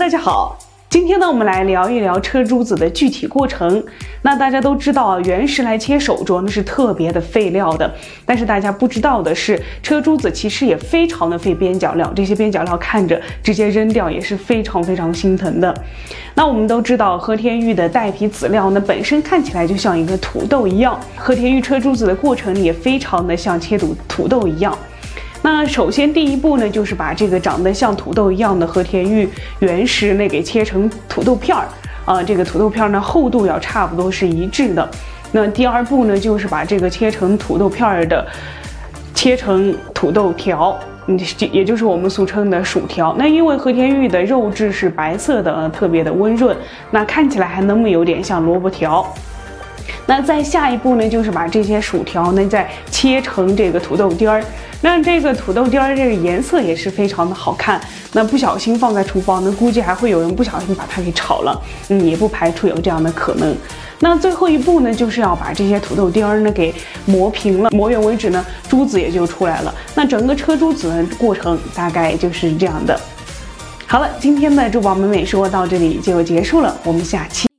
大家好，今天呢，我们来聊一聊车珠子的具体过程。那大家都知道啊，原石来切手镯那是特别的费料的。但是大家不知道的是，车珠子其实也非常的费边角料，这些边角料看着直接扔掉也是非常非常心疼的。那我们都知道，和田玉的带皮籽料呢，本身看起来就像一个土豆一样，和田玉车珠子的过程也非常的像切土土豆一样。那首先第一步呢，就是把这个长得像土豆一样的和田玉原石呢给切成土豆片儿啊，这个土豆片儿呢厚度要差不多是一致的。那第二步呢，就是把这个切成土豆片儿的切成土豆条，嗯，也就是我们俗称的薯条。那因为和田玉的肉质是白色的，特别的温润，那看起来还那么有点像萝卜条。那再下一步呢，就是把这些薯条呢再切成这个土豆丁儿。那这个土豆丁儿这个颜色也是非常的好看。那不小心放在厨房，呢估计还会有人不小心把它给炒了。嗯，也不排除有这样的可能。那最后一步呢，就是要把这些土豆丁儿呢给磨平了，磨圆为止呢，珠子也就出来了。那整个车珠子的过程大概就是这样的。好了，今天的珠宝美美说到这里就结束了，我们下期。